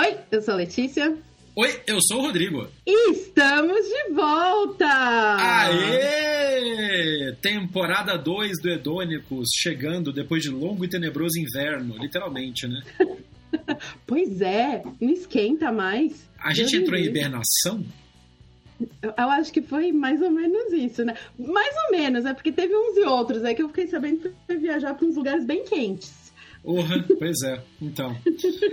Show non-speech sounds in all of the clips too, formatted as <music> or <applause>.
Oi, eu sou a Letícia. Oi, eu sou o Rodrigo. E estamos de volta! Aê! Temporada 2 do Edônicos chegando depois de longo e tenebroso inverno, literalmente, né? <laughs> pois é, não esquenta mais. A gente entrou em hibernação? Eu, eu, acho que foi mais ou menos isso, né? Mais ou menos, é porque teve uns e outros, é que eu fiquei sabendo que foi viajar para uns lugares bem quentes. Uhum, pois é, então.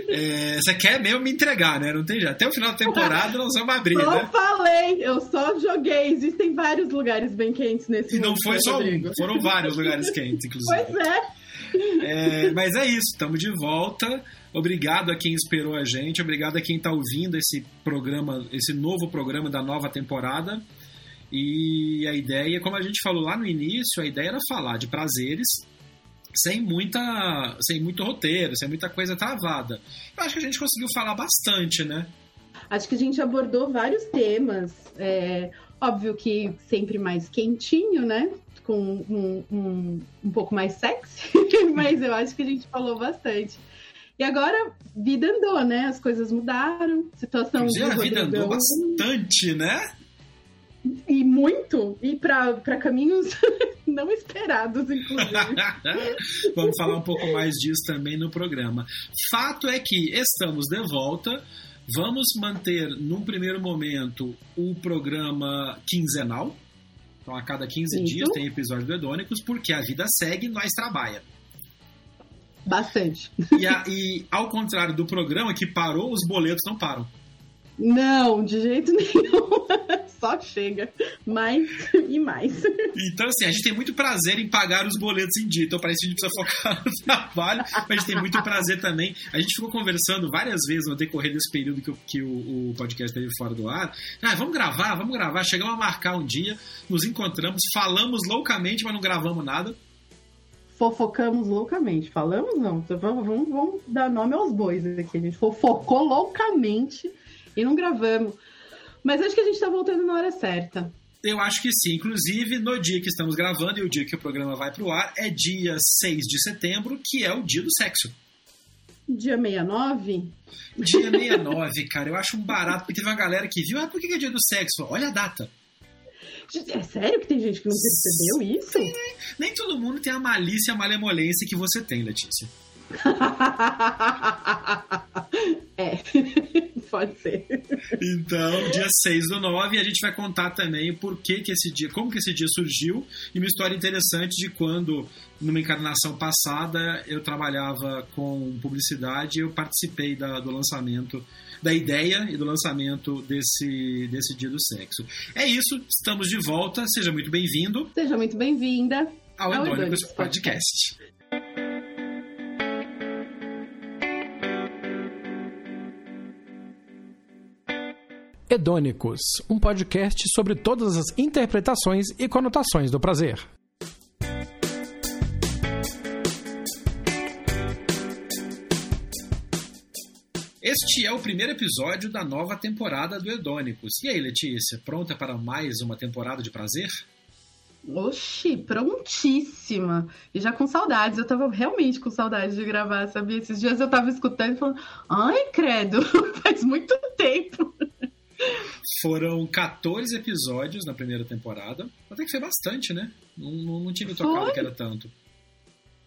É, você quer mesmo me entregar, né? Não tem jeito. Até o final da temporada nós vamos abrir, só né? falei, eu só joguei. Existem vários lugares bem quentes nesse E não mundo, foi só Rodrigo? um, foram vários lugares quentes, inclusive. Pois é. é. Mas é isso, estamos de volta. Obrigado a quem esperou a gente, obrigado a quem está ouvindo esse programa, esse novo programa da nova temporada. E a ideia, como a gente falou lá no início, a ideia era falar de prazeres sem muita sem muito roteiro, sem muita coisa travada. Eu acho que a gente conseguiu falar bastante, né? Acho que a gente abordou vários temas. É, óbvio que sempre mais quentinho, né? Com um, um, um pouco mais sexy, <laughs> mas eu acho que a gente falou bastante. E agora, vida andou, né? As coisas mudaram, situação Inclusive, do a vida andou bastante, né? E muito, e para caminhos <laughs> não esperados, inclusive. <laughs> Vamos falar um pouco mais disso também no programa. Fato é que estamos de volta. Vamos manter, num primeiro momento, o programa quinzenal. Então, a cada 15 Isso. dias tem episódio do Edônicos, porque a vida segue, nós trabalha. Bastante. E, a- e, ao contrário do programa que parou, os boletos não param. Não, de jeito nenhum. <laughs> Só chega. Mais <laughs> e mais. Então, assim, a gente tem muito prazer em pagar os boletos em dia. Então, parece que a gente precisa focar no <laughs> trabalho, mas a gente tem muito prazer também. A gente ficou conversando várias vezes no decorrer desse período que, o- que o, o podcast esteve fora do ar. Ah, vamos gravar, vamos gravar. Chegamos a marcar um dia, nos encontramos, falamos loucamente, mas não gravamos nada. Fofocamos loucamente. Falamos não. Então, Vamos, vamos, vamos dar nome aos bois aqui. A gente fofocou loucamente e não gravamos. Mas acho que a gente tá voltando na hora certa. Eu acho que sim. Inclusive, no dia que estamos gravando e o dia que o programa vai pro ar é dia 6 de setembro, que é o dia do sexo. Dia 69? Dia <laughs> 69, cara, eu acho um barato, porque teve uma galera que viu, ah, por que é dia do sexo? Olha a data. É sério que tem gente que não percebeu isso? Nem todo mundo tem a malícia e a malemolência que você tem, Letícia. É, <laughs> pode ser. Então, dia 6 do 9, a gente vai contar também por que, que esse dia, como que esse dia surgiu, e uma história interessante de quando, numa encarnação passada, eu trabalhava com publicidade e eu participei da- do lançamento, da ideia e do lançamento desse, desse dia do sexo. É isso, estamos de volta, seja muito bem-vindo Seja muito bem-vinda. ao Ao Edônicos Edônicos Podcast. Hedônicos, um podcast sobre todas as interpretações e conotações do prazer. Este é o primeiro episódio da nova temporada do Edônicos. E aí, Letícia, pronta para mais uma temporada de prazer? Oxi, prontíssima. E já com saudades. Eu tava realmente com saudades de gravar, sabia? Esses dias eu tava escutando e falando, ai, credo, <laughs> faz muito tempo. Foram 14 episódios na primeira temporada. Até que foi bastante, né? Não, não, me tocado Foi. que era tanto.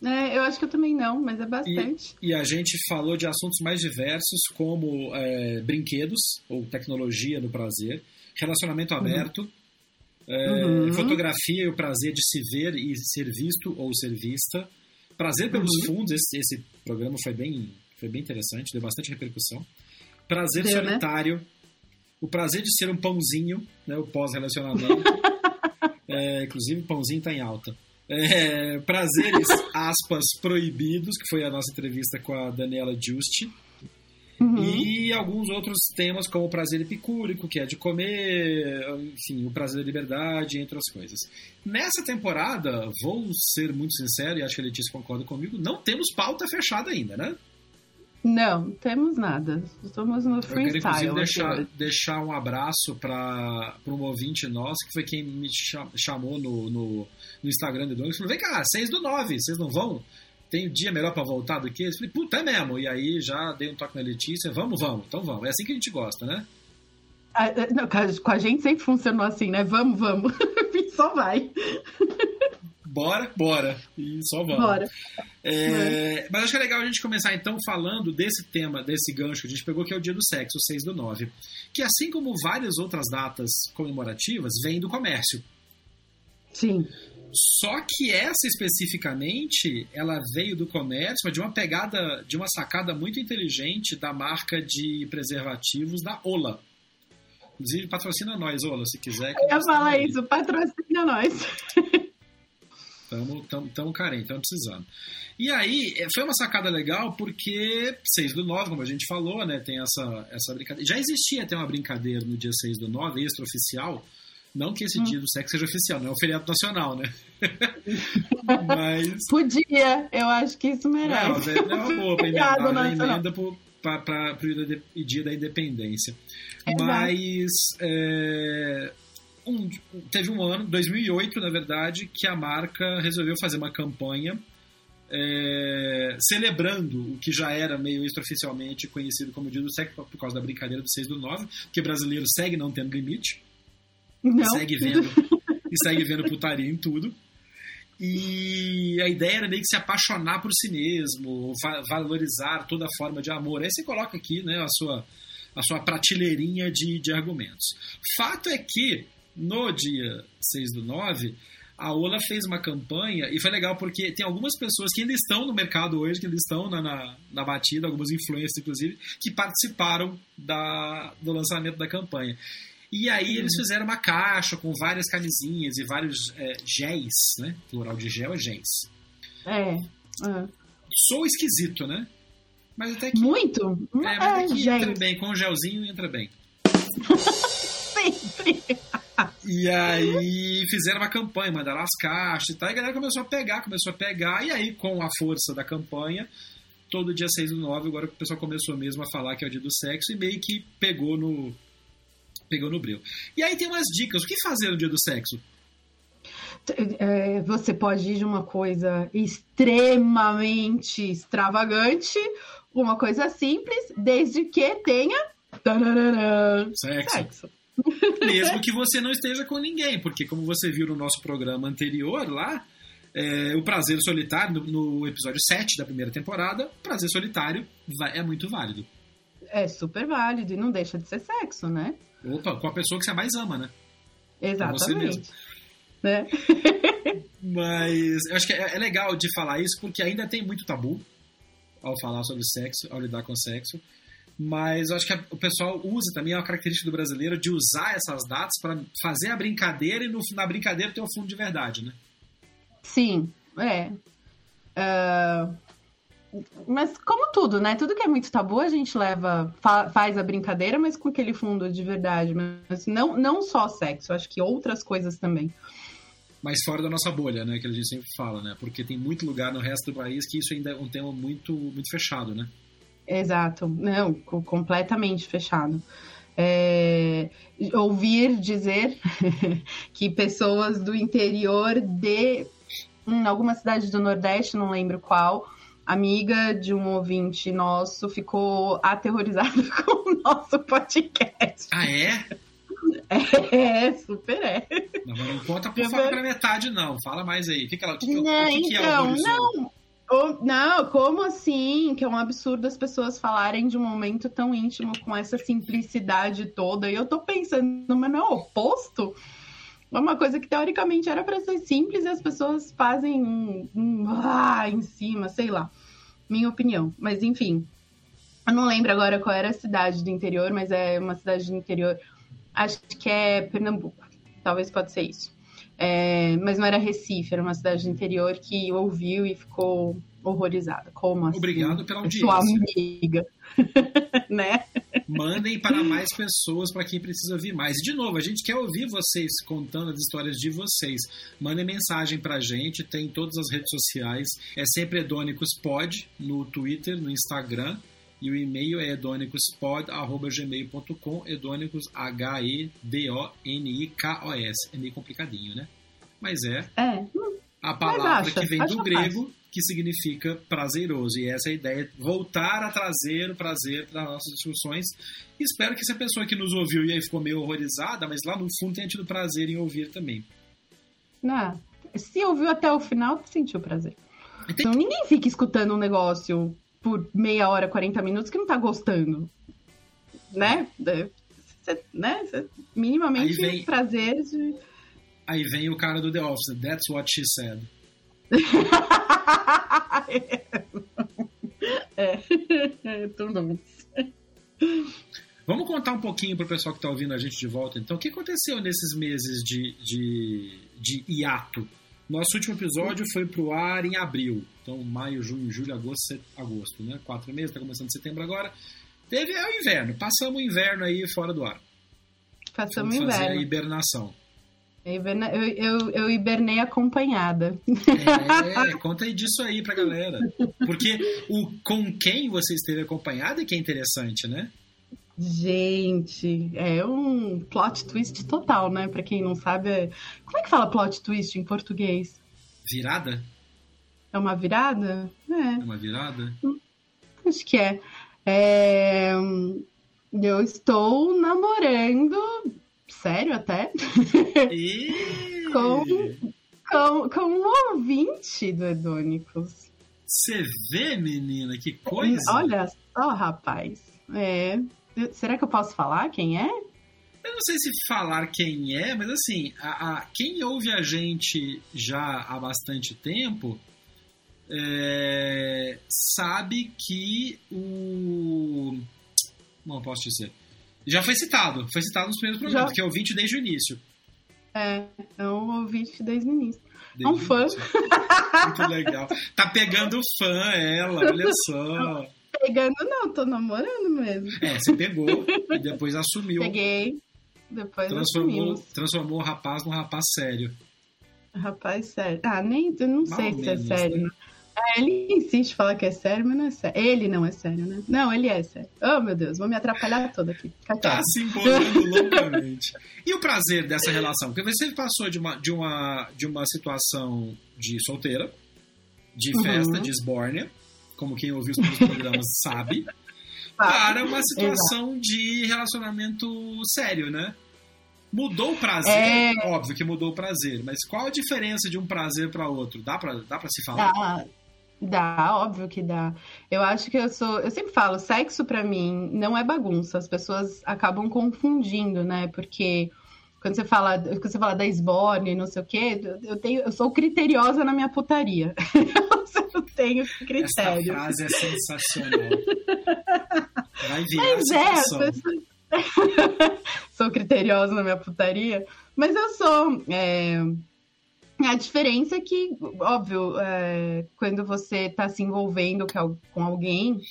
É, eu acho que eu também não, mas é bastante. E a gente falou de assuntos mais diversos, como é, brinquedos ou tecnologia do prazer, relacionamento aberto, é, Uhum. fotografia e o prazer de se ver e ser visto ou ser vista, prazer pelos Uhum. fundos. Esse, esse programa foi bem, foi bem interessante, deu bastante repercussão. Prazer Deu, né? O prazer de ser um pãozinho, né, o pós-relacionamento. <laughs> É, inclusive, o pãozinho está em alta. É, prazeres, aspas, proibidos, que foi a nossa entrevista com a Daniela Giusti. Uhum. E alguns outros temas, como o prazer epicúrico, que é de comer, enfim, o prazer da liberdade, entre as coisas. Nessa temporada, vou ser muito sincero, e acho que a Letícia concorda comigo, não temos pauta fechada ainda, né? Não, temos nada. Estamos no Eu quero, inclusive, freestyle. deixar, deixar um abraço para um ouvinte nosso, que foi quem me cha- chamou no, no, no Instagram do Douglas. Falou: vem cá, 6 do 9, vocês não vão? tem dia melhor para voltar do que esse? Falei, puta, é mesmo. E aí já dei um toque na Letícia, vamos, vamos, então vamos. É assim que a gente gosta, né? Ah, é, não, com a gente sempre funcionou assim, né? Vamos, vamos. <laughs> só vai. <laughs> Bora, bora. E só vamos. Bora. É, mas acho que é legal a gente começar então falando desse tema, desse gancho que a gente pegou, que é o Dia do Sexo, 6 do 9. Que assim como várias outras datas comemorativas, vem do comércio. Sim. Só que essa especificamente, ela veio do comércio, mas de uma pegada, de uma sacada muito inteligente da marca de preservativos da Ola. Inclusive, patrocina nós, Ola, se quiser. Eu ia falar isso, patrocina nós. <laughs> Estamos tamo, tamo carente, estamos precisando. E aí, é, foi uma sacada legal porque 6 do 9, como a gente falou, né, tem essa, essa brincadeira. Já existia até uma brincadeira no dia 6 do 9, extraoficial. Não que esse hum. dia do sexo seja oficial, não é um feriado nacional, né? <laughs> mas... Podia, eu acho que isso merece. Não, é, é uma boa <laughs> para emendar, emenda para o dia da independência. É mas é, um, teve um ano, 2008, na verdade, que a marca resolveu fazer uma campanha é, celebrando o que já era meio extraoficialmente conhecido como Dia do Sexo por causa da brincadeira do 6 do 9, que brasileiro segue não tendo limite. Não. Segue vendo, e segue vendo putaria em tudo. E a ideia era meio que se apaixonar por si mesmo, valorizar toda forma de amor. Aí você coloca aqui né, a, sua, a sua prateleirinha de, de argumentos. Fato é que no dia 6 do 9, a Ola fez uma campanha e foi legal porque tem algumas pessoas que ainda estão no mercado hoje, que ainda estão na, na, na batida, algumas influências inclusive, que participaram da, do lançamento da campanha. E aí eles fizeram uma caixa com várias camisinhas e vários é, géis, né? Plural de gel é géis. É. é. Sou esquisito, né? Mas até que. Muito? É, mas até que é, entra bem. Com o gelzinho entra bem. <laughs> Sempre. E aí fizeram uma campanha, mandaram as caixas e tal, e a galera começou a pegar, começou a pegar, e aí com a força da campanha, todo dia 6 do 9, agora o pessoal começou mesmo a falar que é o dia do sexo e meio que pegou no pegou no breu. E aí tem umas dicas, o que fazer no dia do sexo? É, você pode ir de uma coisa extremamente extravagante, uma coisa simples, desde que tenha sexo. sexo. Mesmo que você não esteja com ninguém, porque como você viu no nosso programa anterior lá, é, o prazer solitário, no, no, episódio 7 da primeira temporada, o prazer solitário vai, é muito válido. É super válido e não deixa de ser sexo, né? Opa, com a pessoa que você mais ama, né? Exatamente. Né? <laughs> Mas eu acho que é, é legal de falar isso porque ainda tem muito tabu ao falar sobre sexo, ao lidar com sexo mas eu acho que o pessoal usa também, é uma característica do brasileiro de usar essas datas para fazer a brincadeira e no, na brincadeira ter um fundo de verdade, né? Sim, é. Uh, mas como tudo, né? Tudo que é muito tabu a gente leva, fa faz a brincadeira, mas com aquele fundo de verdade. Mas não, não só sexo, acho que outras coisas também. Mas fora da nossa bolha, né? Que a gente sempre fala, né? Porque tem muito lugar no resto do país que isso ainda é um tema muito, muito fechado, né? Exato, não, completamente fechado. É, ouvir dizer <laughs> que pessoas do interior de em alguma cidade do Nordeste, não lembro qual, amiga de um ouvinte nosso ficou aterrorizada <laughs> com o nosso podcast. Ah, é? <laughs> É, super é. Não, não conta por favor pra metade, não. Fala mais aí. O que, que, ela, que, não, que, que então, é o não, não, como assim? Que é um absurdo as pessoas falarem de um momento tão íntimo com essa simplicidade toda. E eu tô pensando, mas não é o oposto? É uma coisa que teoricamente era para ser simples e as pessoas fazem um, um ah, em cima, sei lá. Minha opinião. Mas enfim. Eu não lembro agora qual era a cidade do interior, mas é uma cidade do interior. Acho que é Pernambuco. Talvez pode ser isso. É, mas não era Recife, era uma cidade do interior que ouviu e ficou horrorizada. Como assim? Obrigado pela audiência. Sua amiga. <laughs> né? Mandem para mais pessoas, para quem precisa ouvir mais. E, de novo, a gente quer ouvir vocês contando as histórias de vocês. Mandem mensagem para a gente, tem em todas as redes sociais. É sempre Edônicospod, no Twitter, no Instagram. E o e-mail é edônicospod.gmail.com, edônicos, H-E-D-O-N-I-K-O-S. É meio complicadinho, né? Mas é. É. A palavra acha, que vem do grego, que significa prazeroso. E essa é a ideia, voltar a trazer o prazer para nossas discussões. Espero que essa pessoa que nos ouviu e aí ficou meio horrorizada, mas lá no fundo tenha tido prazer em ouvir também. Ah, se ouviu até o final, sentiu prazer. Então ninguém fica escutando um negócio por meia hora, 40 minutos que não tá gostando. Né? Cê, né? Cê, minimamente vem... prazer de. Aí vem o cara do The Office, that's what she said. <laughs> é, é tudo Vamos contar um pouquinho para o pessoal que está ouvindo a gente de volta, então. O que aconteceu nesses meses de, de, de hiato? Nosso último episódio foi pro ar em abril. Então, maio, junho, julho, agosto, set... agosto, né? Quatro meses, está começando setembro agora. Teve é o inverno. Passamos o inverno aí fora do ar. Passamos o inverno. a hibernação. Eu, eu, eu, hibernei acompanhada. É, conta aí disso aí pra galera. Porque o com quem você esteve acompanhada é que é interessante, né? Gente, é um plot twist total, né? Pra quem não sabe, é... como é que fala plot twist em português? Virada? É uma virada? É. É uma virada? Acho que é. é... Eu estou namorando sério até, <laughs> com, com, com um ouvinte do Edônicos. Você vê, menina, que coisa! Olha só, rapaz. É. Será que eu posso falar quem é? Eu não sei se falar quem é, mas assim, a, a quem ouve a gente já há bastante tempo é, sabe que o. Não posso dizer. Já foi citado, foi citado nos primeiros programas, Já. que é ouvinte desde o início. É, é um ouvinte desde o início. Desde é um fã. Muito legal. Tá pegando fã ela, olha só. <laughs> Pegando não, tô namorando mesmo. É, você pegou e depois assumiu. Peguei, depois transformou, transformou o rapaz num rapaz sério. Rapaz sério. Ah, nem, eu não Mal sei se é sério. Né? Ele insiste em falar que é sério, mas não é sério. Ele não é sério, né? Não, ele é sério. Oh, meu Deus, vou me atrapalhar toda aqui. Tá se <laughs> embolando loucamente. E o prazer dessa relação? Porque você passou de uma, de uma, de uma situação de solteira, de uhum. festa, uhum. de esbórnia, como quem ouviu os programas <laughs> sabe, para uma situação Exato. de relacionamento sério, né? Mudou o prazer? É... Óbvio que mudou o prazer, mas qual a diferença de um prazer para outro? Dá para dá pra se falar? Dá, Dá, óbvio que dá. Eu acho que eu sou. Eu sempre falo, sexo para mim não é bagunça. As pessoas acabam confundindo, né? Porque quando você fala, quando você fala da esborne e não sei o quê, eu, tenho, eu sou criteriosa na minha putaria. <laughs> eu tenho critério. Essa frase é sensacional. <laughs> Vai Mas é, pessoa... <laughs> sou criteriosa na minha putaria, mas eu sou. É a diferença é que, óbvio, é, quando você está se envolvendo com alguém,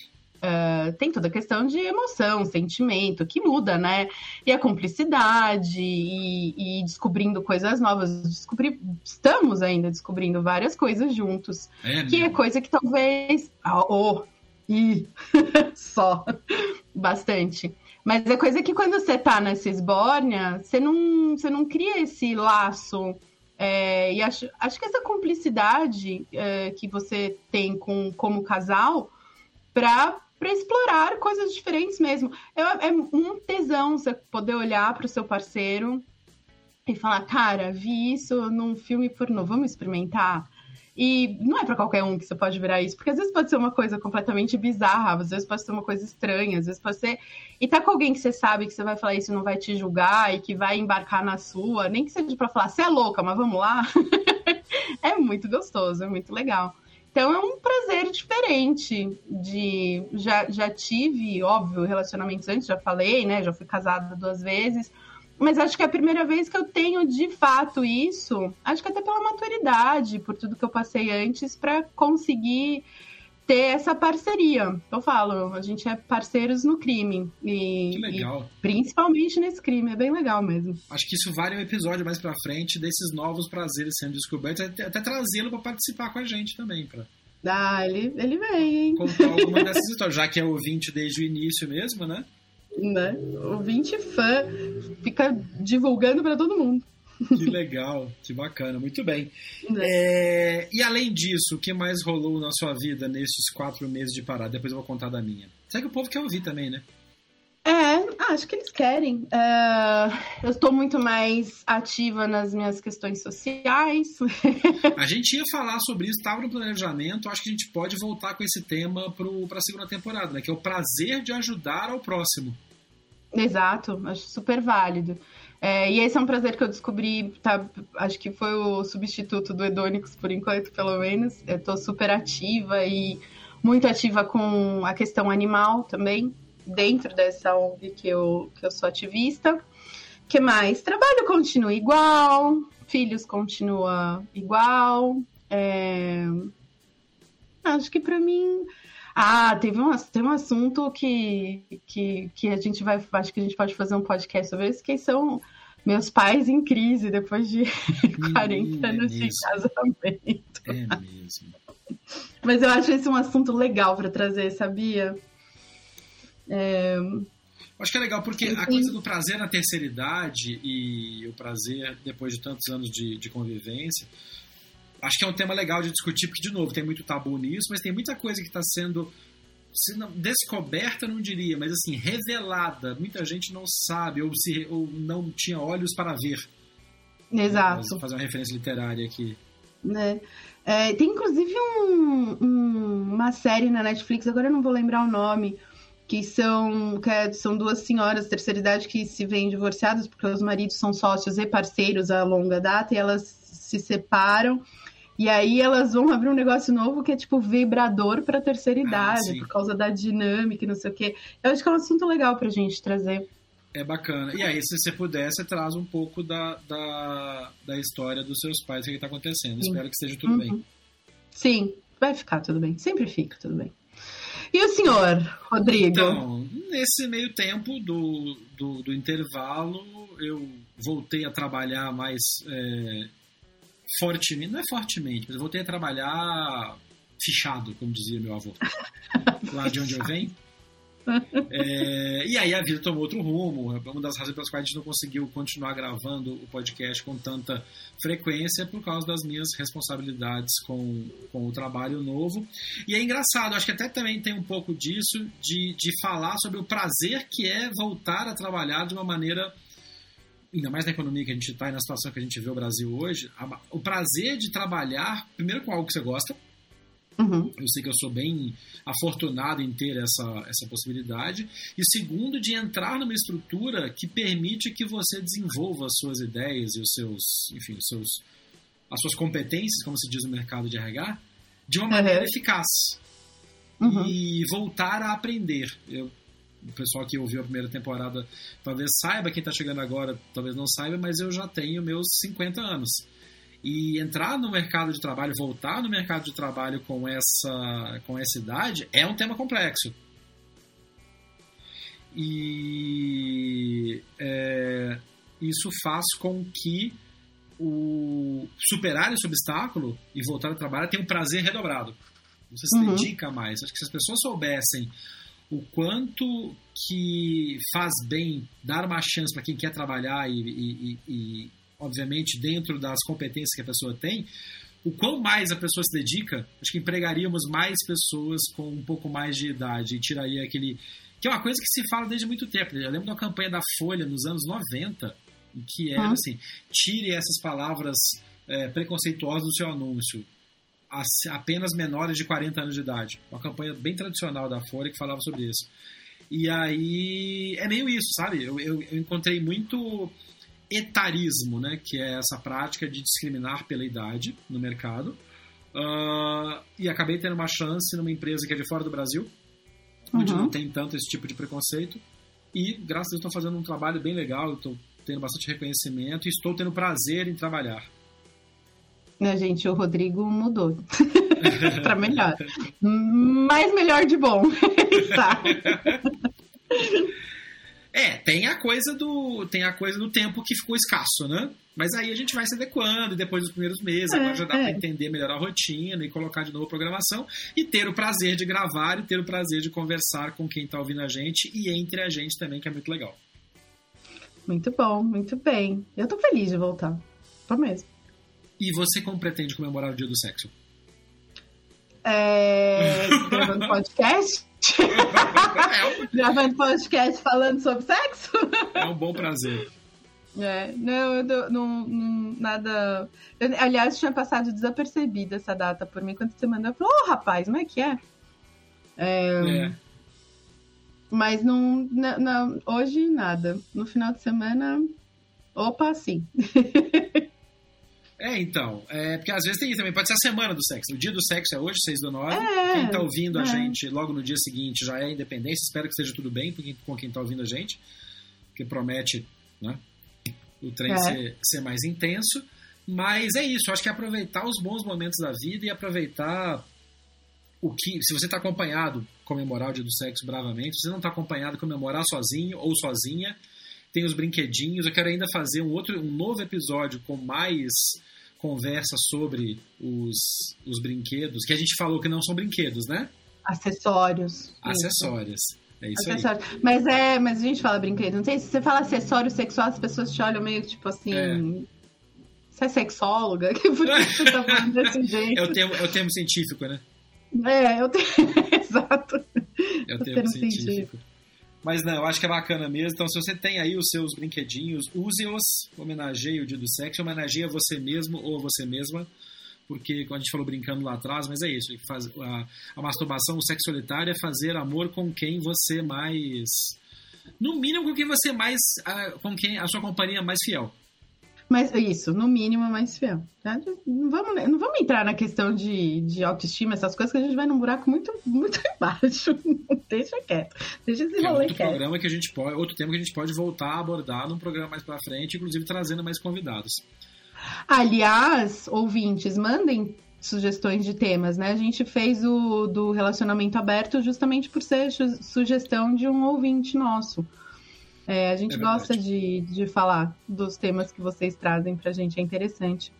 é, tem toda a questão de emoção, sentimento, que muda, né? E a cumplicidade, e, e descobrindo coisas novas. Descobri, estamos ainda descobrindo várias coisas juntos. É, que é coisa que talvez. Oh, e <laughs> só. Bastante. Mas é coisa que quando você tá nessa esbórnia, você não, você não cria esse laço é, e acho, acho que essa cumplicidade é, que você tem com como casal para explorar coisas diferentes mesmo. É, é um tesão você poder olhar para o seu parceiro e falar, cara, vi isso num filme pornô, vamos experimentar? E não é para qualquer um que você pode virar isso, porque às vezes pode ser uma coisa completamente bizarra, às vezes pode ser uma coisa estranha, às vezes pode ser. E tá com alguém que você sabe que você vai falar isso não vai te julgar e que vai embarcar na sua, nem que seja para falar, você é louca, mas vamos lá. <laughs> é muito gostoso, é muito legal. Então é um prazer diferente de já, já tive, óbvio, relacionamentos antes, já falei, né? Já fui casada duas vezes mas acho que é a primeira vez que eu tenho de fato isso, acho que até pela maturidade, por tudo que eu passei antes, para conseguir ter essa parceria. Eu falo, a gente é parceiros no crime. E, que legal. E principalmente nesse crime, é bem legal mesmo. Acho que isso vale um episódio mais pra frente desses novos prazeres sendo descobertos, até, até trazê-lo para participar com a gente também. Pra... Ah, ele, ele vem, hein? Contar alguma <laughs> dessas histórias, já que é ouvinte desde o início mesmo, né? né? O 20 fã fica divulgando para todo mundo. Que legal, que bacana, muito bem. É, e além disso, o que mais rolou na sua vida nesses quatro meses de parada? Depois eu vou contar da minha. Será que o povo quer ouvir também, né? É, acho que eles querem. Uh, eu estou muito mais ativa nas minhas questões sociais. <laughs> a gente ia falar sobre isso, estava no planejamento. Acho que a gente pode voltar com esse tema para a segunda temporada, né? Que é o prazer de ajudar ao próximo. Exato, acho super válido. É, e esse é um prazer que eu descobri, tá, acho que foi o substituto do Edônicos, por enquanto, pelo menos. Tô super ativa e muito ativa com a questão animal também, dentro dessa ONG que eu, que eu sou ativista. que mais? Trabalho continua igual, filhos continua igual. É... Acho que para mim ah, teve um, tem um assunto que, que, que a gente vai. Acho que a gente pode fazer um podcast sobre isso, que são meus pais em crise depois de <laughs> hum, 40 é anos mesmo. de casamento. É mesmo. Mas eu acho esse um assunto legal para trazer, sabia? É... Acho que é legal porque Sim. a coisa do prazer na terceira idade e o prazer depois de tantos anos de, de convivência acho que é um tema legal de discutir, porque, de novo, tem muito tabu nisso, mas tem muita coisa que está sendo se não, descoberta, não diria, mas assim, revelada. Muita gente não sabe ou, se, ou não tinha olhos para ver. Exato. Vou fazer uma referência literária aqui. Né? É, tem inclusive um, um, uma série na Netflix, agora eu não vou lembrar o nome, que são, que é, são duas senhoras de terceira idade que se veem divorciadas porque os maridos são sócios e parceiros a longa data e elas se separam e aí elas vão abrir um negócio novo que é tipo vibrador para terceira ah, idade, ah, por causa da dinâmica e não sei o quê. Eu acho que é um assunto legal pra gente trazer. É bacana. E aí, se você puder, você traz um pouco da, da, da história dos seus pais, o que está acontecendo. Sim. Espero que esteja tudo uhum. bem. Sim, vai ficar tudo bem. Sempre fica tudo bem. E o senhor, Rodrigo? Então, nesse meio tempo do, do, do intervalo, eu voltei a trabalhar mais é, fortemente, não é fortemente, mas eu voltei a trabalhar fichado, como dizia meu avô, <laughs> lá de onde eu venho. É, e aí a vida tomou outro rumo. Uma das razões pelas quais a gente não conseguiu continuar gravando o podcast com tanta frequência é por causa das minhas responsabilidades com, com o trabalho novo. E é engraçado, acho que até também tem um pouco disso, de, de falar sobre o prazer que é voltar a trabalhar de uma maneira ainda mais na economia que a gente está e na situação que a gente vê o Brasil hoje, a, o prazer de trabalhar, primeiro com algo que você gosta. Uhum. Eu sei que eu sou bem afortunado em ter essa, essa possibilidade. E segundo, de entrar numa estrutura que permite que você desenvolva as suas ideias e os seus, enfim, os seus, as suas competências, como se diz no mercado de RH, de uma maneira uhum. eficaz. Uhum. E voltar a aprender. Eu o pessoal que ouviu a primeira temporada talvez saiba, quem está chegando agora talvez não saiba, mas eu já tenho meus 50 anos. E entrar no mercado de trabalho, voltar no mercado de trabalho com essa, com essa idade é um tema complexo. E é, isso faz com que o superar esse obstáculo e voltar a trabalhar tenha um prazer redobrado. Você se uhum. dedica mais. Acho que se as pessoas soubessem o quanto que faz bem dar uma chance para quem quer trabalhar e, e, e, obviamente, dentro das competências que a pessoa tem, o quão mais a pessoa se dedica, acho que empregaríamos mais pessoas com um pouco mais de idade e tiraria aquele. que é uma coisa que se fala desde muito tempo. Eu lembro da campanha da Folha nos anos 90, que era assim: tire essas palavras é, preconceituosas do seu anúncio apenas menores de 40 anos de idade. Uma campanha bem tradicional da Folha que falava sobre isso. E aí é meio isso, sabe? Eu, eu, eu encontrei muito etarismo, né? Que é essa prática de discriminar pela idade no mercado. Uh, e acabei tendo uma chance numa empresa que é de fora do Brasil, onde uhum. não tem tanto esse tipo de preconceito. E, graças a Deus, estou fazendo um trabalho bem legal, estou tendo bastante reconhecimento e estou tendo prazer em trabalhar. Né, gente, o Rodrigo mudou <laughs> para melhor. Mais melhor de bom. <laughs> tá. É, tem a coisa do tem a coisa do tempo que ficou escasso, né? Mas aí a gente vai se adequando, e depois dos primeiros meses, é, agora já dá é. para entender melhor a rotina e colocar de novo a programação e ter o prazer de gravar e ter o prazer de conversar com quem está ouvindo a gente e entre a gente também, que é muito legal. Muito bom, muito bem. Eu tô feliz de voltar. Tô mesmo. E você como pretende comemorar o dia do sexo? É... Gravando podcast? <laughs> É Gravando podcast falando sobre sexo? é um bom prazer. É, não, eu não, não, não- nada. eu- aliás, tinha passado desapercebida essa data por mim. Quando você mandou, eu falei, ô rapaz, como é que é? É, É. Mas não, não, não, hoje nada. No final de semana, opa, sim. <laughs> É, então. É, porque às vezes tem isso também. Pode ser a semana do sexo. O dia do sexo é hoje, 6 do 9. É, quem tá ouvindo a é. gente logo no dia seguinte já é a independência. Espero que esteja tudo bem com quem, tá ouvindo a gente. Porque promete né, o trem É. ser, ser mais intenso. Mas é isso. Acho que é aproveitar os bons momentos da vida e aproveitar o que. Se você está acompanhado, comemorar o dia do sexo bravamente. Se você não está acompanhado, comemorar sozinho ou sozinha. Tem os brinquedinhos. Eu quero ainda fazer um outro, um novo episódio com mais conversa sobre os, os brinquedos, que a gente falou que não são brinquedos, né? Acessórios. Isso. Acessórios. É isso aí. Acessórios. Mas é, mas a gente fala brinquedo. Não sei se você fala acessório sexual, as pessoas te olham meio tipo assim. É. Você é sexóloga? <laughs> Que por que você tá falando desse <laughs> jeito? É o termo, é o termo científico, né? É, eu tenho. <laughs> Exato. É o O termo termo científico. científico. Mas não, eu acho que é bacana mesmo. Então, se você tem aí os seus brinquedinhos, use-os, homenageie o dia do sexo, homenageie você mesmo ou você mesma, porque, como a gente falou brincando lá atrás, mas é isso, faz, a, a masturbação, o sexo solitário é fazer amor com quem você mais... No mínimo, com quem você mais... ah, com quem a sua companhia mais fiel. Mas isso, no mínimo, é mais fiel. tá? Não vamos, não vamos entrar na questão de, de autoestima, essas coisas, que a gente vai num buraco muito, muito <laughs> embaixo. Deixa quieto. Deixa esse Que é rolê outro quieto. programa que a gente pode, outro tema que a gente pode voltar a abordar num programa mais pra frente, inclusive trazendo mais convidados. Aliás, ouvintes, mandem sugestões de temas, né? A gente fez o do relacionamento aberto justamente por ser su- sugestão de um ouvinte nosso. É, a gente É gosta de, de falar dos temas que vocês trazem pra gente, é interessante.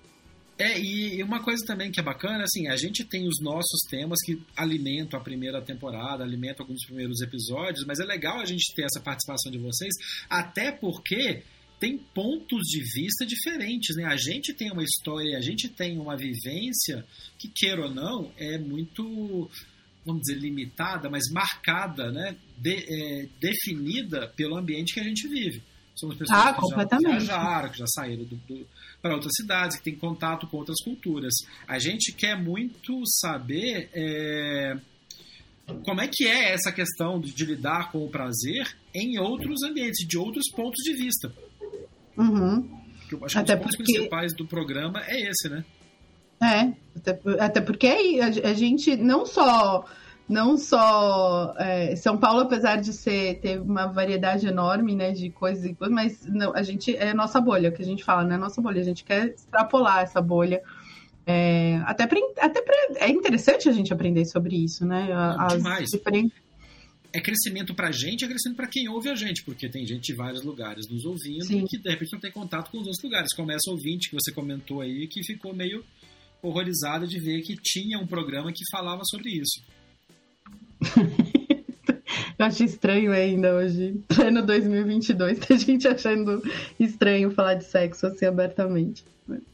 É, e e uma coisa também que é bacana, assim, a gente tem os nossos temas que alimentam a primeira temporada, alimentam alguns primeiros episódios, mas é legal a gente ter essa participação de vocês, até porque tem pontos de vista diferentes, né? A gente tem uma história, a gente tem uma vivência que, queira ou não, é muito, vamos dizer, limitada, mas marcada, né? De- é, definida pelo ambiente que a gente vive. Somos pessoas Ah, que já viajaram, que já saíram para outras cidades, que têm contato com outras culturas. A gente quer muito saber é, como é que é essa questão de, de lidar com o prazer em outros ambientes, de outros pontos de vista. Uhum. Eu acho que Até um dos porque- principais do programa é esse, né? É, até, até porque aí a, a gente não só. Não só é, São Paulo, apesar de ser ter uma variedade enorme né, de coisas e coisas, mas não, a gente é a nossa bolha, que a gente fala, né? Nossa bolha, a gente quer extrapolar essa bolha. É, até pra, até pra, é interessante a gente aprender sobre isso, né? As Demais. diferentes. É crescimento pra gente, é crescimento pra quem ouve a gente, porque tem gente de vários lugares nos ouvindo Sim. que de repente não tem contato com os outros lugares. Como essa ouvinte que você comentou aí, que ficou meio horrorizada de ver que tinha um programa que falava sobre isso. <laughs> Eu acho estranho ainda hoje, pleno 2022, ter <laughs> gente achando estranho falar de sexo assim abertamente.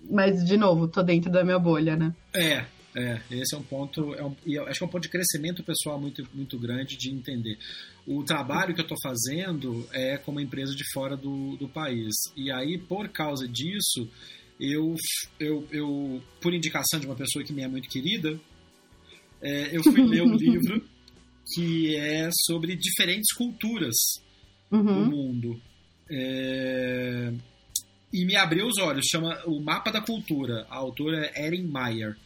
Mas, de novo, tô dentro da minha bolha, né? É, é, esse é um ponto, é um, e acho que é um ponto de crescimento pessoal muito, muito grande de entender. O trabalho que eu estou fazendo é com uma empresa de fora do, do país. E aí, por causa disso, eu, eu, eu, por indicação de uma pessoa que me é muito querida, é, eu fui <laughs> ler um livro que é sobre diferentes culturas do Uhum. mundo. É, E me abriu os olhos, chama O Mapa da Cultura. A autora é Erin Meyer.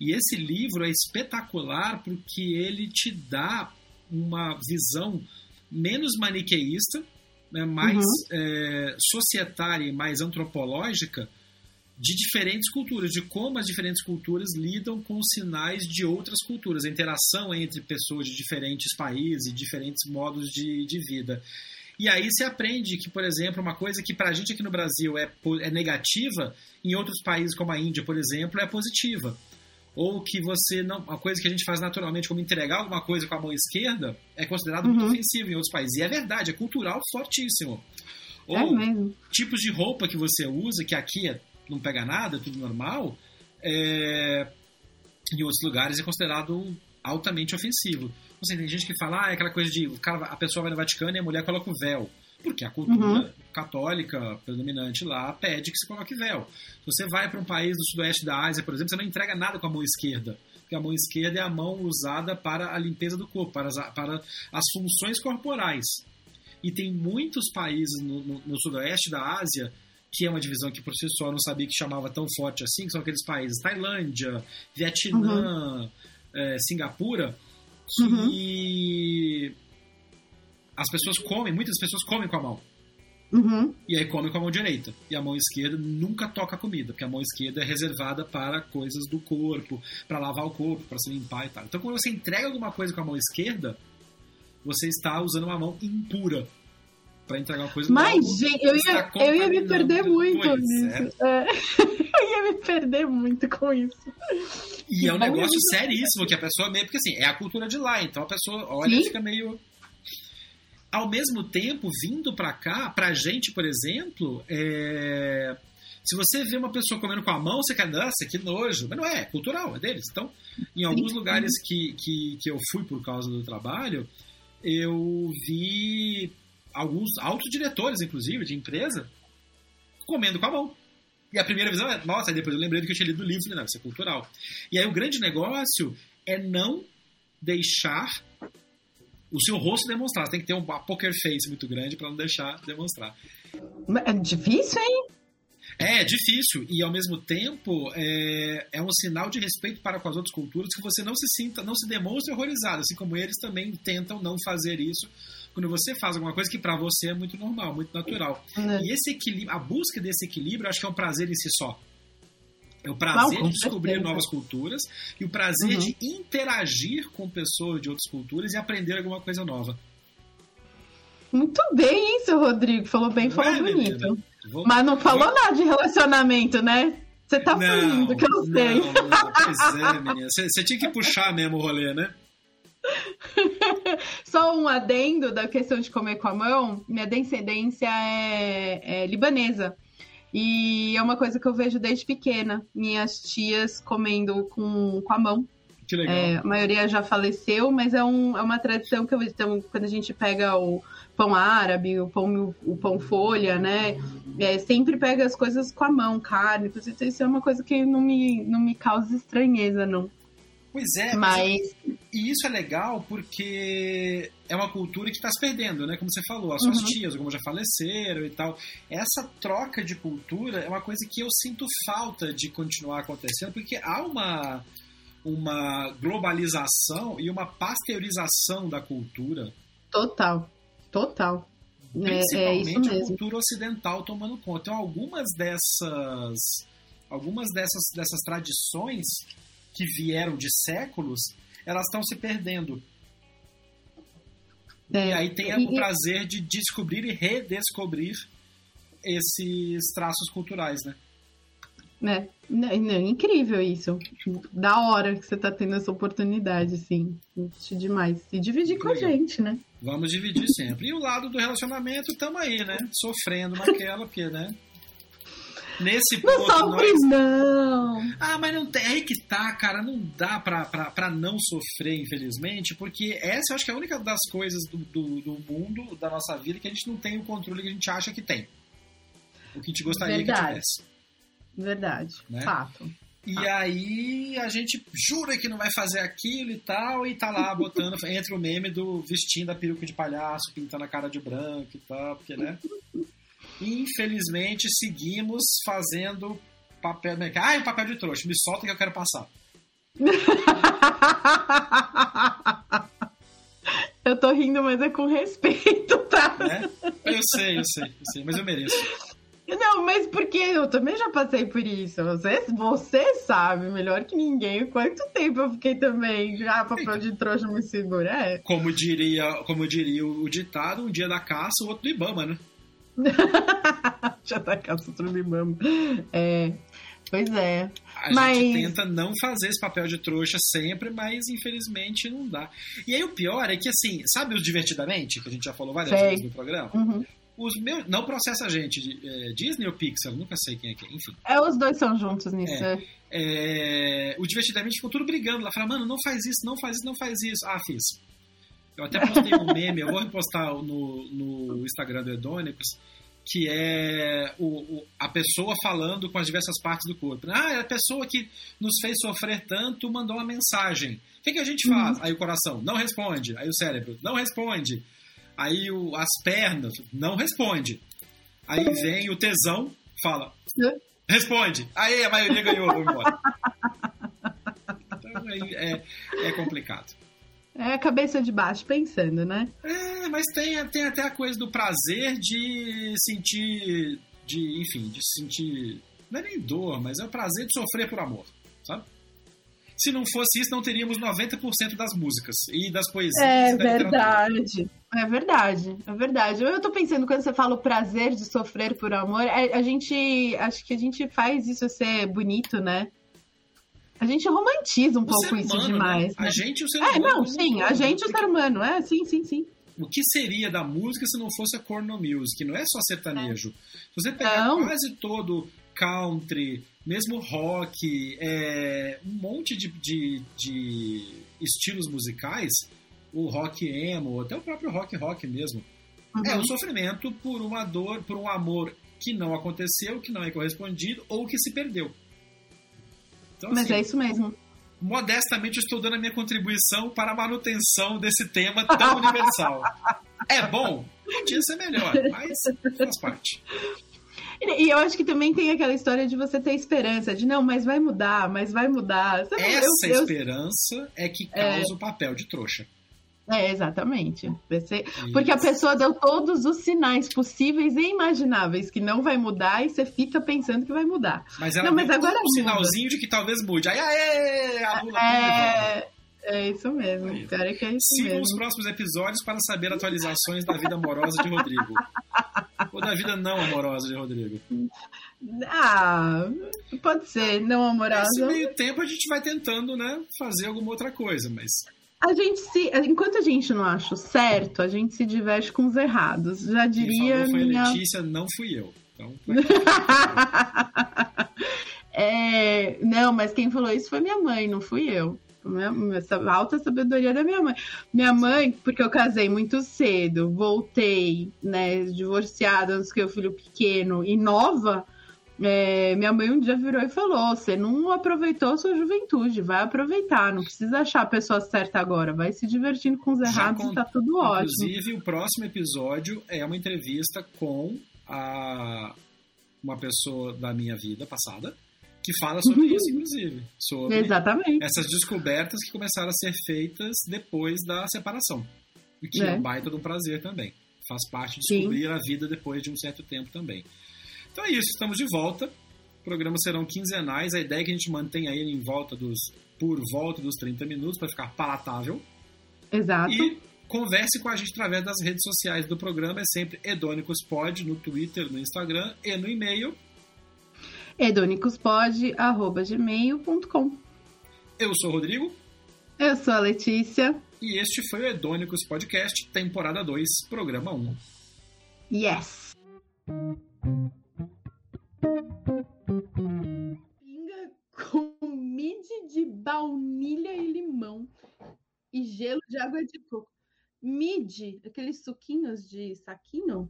E esse livro é espetacular porque ele te dá uma visão menos maniqueísta, né, mais Uhum. é, societária e mais antropológica de diferentes culturas, de como as diferentes culturas lidam com os sinais de outras culturas, a interação entre pessoas de diferentes países, diferentes modos de, de vida. E aí você aprende que, por exemplo, uma coisa que pra gente aqui no Brasil é, é negativa, em outros países como a Índia, por exemplo, é positiva. Ou que você não. Uma coisa que a gente faz naturalmente, como entregar alguma coisa com a mão esquerda, é considerado muito Uhum. ofensivo em outros países. E é verdade, é cultural fortíssimo. É Ou mesmo. tipos de roupa que você usa, que aqui é não pega nada, é tudo normal, é, em outros lugares é considerado altamente ofensivo. Assim, tem gente que fala, ah, é aquela coisa de cara, a pessoa vai no Vaticano e a mulher coloca o véu. Porque a cultura uhum. católica predominante lá pede que se coloque véu. Se você vai para um país do sudoeste da Ásia, por exemplo, você não entrega nada com a mão esquerda. Porque a mão esquerda é a mão usada para a limpeza do corpo, para as, para as funções corporais. E tem muitos países no, no, no sudoeste da Ásia que é uma divisão que por si só não sabia que chamava tão forte assim, que são aqueles países Tailândia, Vietnã, uhum. é, Singapura, que uhum. as pessoas comem, muitas pessoas comem com a mão. Uhum. E aí comem com a mão direita. E a mão esquerda nunca toca a comida, porque a mão esquerda é reservada para coisas do corpo, para lavar o corpo, para se limpar e tal. Então quando você entrega alguma coisa com a mão esquerda, você está usando uma mão impura para entregar uma coisa Mas, gente, eu ia, eu ia me perder muito nisso. É. <laughs> eu ia me perder muito com isso. E é um negócio seríssimo que a pessoa meio. Porque assim, é a cultura de lá, então a pessoa olha Sim. e fica meio. Ao mesmo tempo, vindo para cá, pra gente, por exemplo, é... se você vê uma pessoa comendo com a mão, você quer, nossa, que nojo. Mas não é, é cultural, é deles. Então, em alguns lugares que, que, que eu fui por causa do trabalho, eu vi alguns altos diretores, inclusive, de empresa, comendo com a mão. E a primeira visão é, nossa, aí depois eu lembrei do que eu tinha lido do livro, não, isso é cultural. E aí o grande negócio é não deixar o seu rosto demonstrar. Você tem que ter uma poker face muito grande para não deixar demonstrar. É difícil, hein? É, é difícil. E ao mesmo tempo é, é um sinal de respeito para com as outras culturas que você não se sinta, não se demonstre horrorizado, assim como eles também tentam não fazer isso quando você faz alguma coisa que para você é muito normal, muito natural. É. E esse equilíbrio, a busca desse equilíbrio, acho que é um prazer em si só. É o prazer Não, de descobrir certeza. novas culturas e o prazer uhum. de interagir com pessoas de outras culturas e aprender alguma coisa nova. Muito bem, isso, Rodrigo. Falou bem, falou é, bonito. Vou... Mas não falou nada de relacionamento, né? Você tá falando que eu não, sei. Não, pois é, menina. Você tinha que puxar mesmo o rolê, né? <laughs> Só um adendo da questão de comer com a mão. Minha descendência é, é, libanesa. E é uma coisa que eu vejo desde pequena. Minhas tias comendo com, com a mão. Que legal. É, a maioria já faleceu, mas é, um, é uma tradição que eu vejo. Então, quando a gente pega o pão árabe, o pão, o pão folha, né? É, sempre pega as coisas com a mão, carne. Isso é uma coisa que não me, não me causa estranheza, não. Pois é, mas... e isso é legal porque é uma cultura que está se perdendo, né? Como você falou, as suas uhum. tias, como já faleceram e tal. Essa troca de cultura é uma coisa que eu sinto falta de continuar acontecendo, porque há uma, uma globalização e uma pasteurização da cultura. Total, total. Principalmente é, é a cultura ocidental tomando conta. Então, algumas dessas, algumas dessas, dessas tradições que vieram de séculos, elas estão se perdendo. É, e aí tem e, o prazer de descobrir e redescobrir esses traços culturais, né? É, é, incrível isso. Da hora que você está tendo essa oportunidade, assim. Demais. E dividir com a gente, né? Vamos dividir sempre. E o lado do relacionamento, estamos aí, né? Sofrendo naquela, porque, né? Nesse não ponto. Sofre, nós... não! Ah, mas não tem. É aí que tá, cara. Não dá pra, pra, pra não sofrer, infelizmente, porque essa eu acho que é a única das coisas do, do, do mundo, da nossa vida, que a gente não tem o controle que a gente acha que tem. O que a gente gostaria Verdade. que tivesse. Verdade. Né? Fato. E aí a gente jura que não vai fazer aquilo e tal, e tá lá botando, <laughs> entre o meme do vestindo a peruca de palhaço, pintando a cara de branco e tal, porque, né? Infelizmente, seguimos fazendo papel. Ah, o papel de trouxa, me solta que eu quero passar. <laughs> eu tô rindo, mas é com respeito, tá? É? Eu sei, eu sei, eu sei, mas eu mereço. Não, mas porque eu também já passei por isso. Você, você sabe melhor que ninguém quanto tempo eu fiquei também já papel de trouxa me segura. É. Como diria, como diria o ditado, um dia da caça, o outro do Ibama, né? <laughs> Já tá caçando limão. É, pois é. A mas... gente tenta não fazer esse papel de trouxa sempre, mas infelizmente não dá. E aí o pior é que, assim, sabe o Divertidamente, que a gente já falou várias Sei. vezes no programa? Uhum. Os meus, não processa a gente, é, Disney ou Pixar, nunca sei quem é quem, enfim. É, os dois são juntos nisso. É. É, o Divertidamente ficou tudo brigando lá, falando, mano, não faz isso, não faz isso, não faz isso. Ah, fiz. Eu até postei um meme, eu vou repostar no, no Instagram do Edônicos, que é o, o, a pessoa falando com as diversas partes do corpo. Ah, é a pessoa que nos fez sofrer tanto mandou uma mensagem. O que, que a gente faz? Uhum. Aí o coração não responde. Aí o cérebro não responde. Aí o, as pernas não responde. Aí vem o tesão, fala, responde. Aí a maioria ganhou, vamos embora. Então aí é, é complicado. É a cabeça de baixo pensando, né? É, mas tem, tem até a coisa do prazer de sentir. de, enfim, de sentir. Não é nem dor, mas é o prazer de sofrer por amor, sabe? Se não fosse isso, não teríamos 90% das músicas e das poesias. É verdade. É verdade, é verdade. Eu tô pensando, quando você fala o prazer de sofrer por amor, a, é, a gente. Acho que a gente faz isso ser bonito, né? A gente romantiza um o pouco humano, isso né? demais. Né? Né? A gente o ser humano. É, não, sim, a gente o ser humano, é, sim, sim, sim. O que seria da música se não fosse a corno music? Não é só sertanejo. Se você pegar não. quase todo country, mesmo rock, é, um monte de, de, de, estilos musicais, o rock emo, até o próprio rock rock mesmo, uhum. é o sofrimento por uma dor, por um amor que não aconteceu, que não é correspondido ou que se perdeu. Então, Mas assim, é isso mesmo. Modestamente estou dando a minha contribuição para a manutenção desse tema tão universal. <laughs> É bom? Podia ser melhor, mas faz parte. E eu acho que também tem aquela história de você ter esperança, de não, mas vai mudar, mas vai mudar. Sabe, Essa eu, esperança eu... é que causa é... o papel de trouxa. É, exatamente. Porque a pessoa deu todos os sinais possíveis e imagináveis que não vai mudar e você fica pensando que vai mudar. Mas ela não, mas agora um sinalzinho de que talvez mude. Aí, aê, a Lula é... É isso mesmo. Aí. Cara, que é isso Sigam mesmo. os próximos episódios para saber atualizações da vida amorosa de Rodrigo. <laughs> Ou da vida não amorosa de Rodrigo. Ah, pode ser, não amorosa. Nesse meio tempo a gente vai tentando, né, fazer alguma outra coisa, mas a gente se. Enquanto a gente não acha certo, a gente se diverte com os errados. Já diria. Quem falou foi minha... Letícia, não fui eu. Então. <laughs> é, não, mas quem falou isso foi minha mãe, não fui eu. Essa alta sabedoria da minha mãe. Minha mãe, porque eu casei muito cedo, voltei, né, divorciada antes que eu filho pequeno e nova é, minha mãe um dia virou e falou: você não aproveitou a sua juventude, vai aproveitar, não precisa achar a pessoa certa agora, vai se divertindo com os errados com... e tá tudo ótimo. Inclusive, o próximo episódio é uma entrevista com a... uma pessoa da minha vida passada que fala sobre uhum. isso, inclusive. Sobre Exatamente. essas descobertas que começaram a ser feitas depois da separação. O que é, é um baita um prazer também. Faz parte de descobrir Sim. a vida depois de um certo tempo também. Então é isso, estamos de volta. Programas serão quinzenais. A ideia é que a gente mantenha ele em volta dos. por volta dos 30 minutos para ficar palatável. Exato. E converse com a gente através das redes sociais do programa. É sempre edônicospod no Twitter, no Instagram e no e-mail. edônicospod.gmail.com Eu sou o Rodrigo. Eu sou a Letícia. E este foi o Edônicos Podcast, temporada 2, programa 1. Yes! Pinga com mid de baunilha e limão e gelo de água de coco. Mid, aqueles suquinhos de saquinho.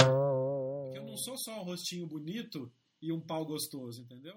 Eu não sou só um rostinho bonito e um pau gostoso, entendeu?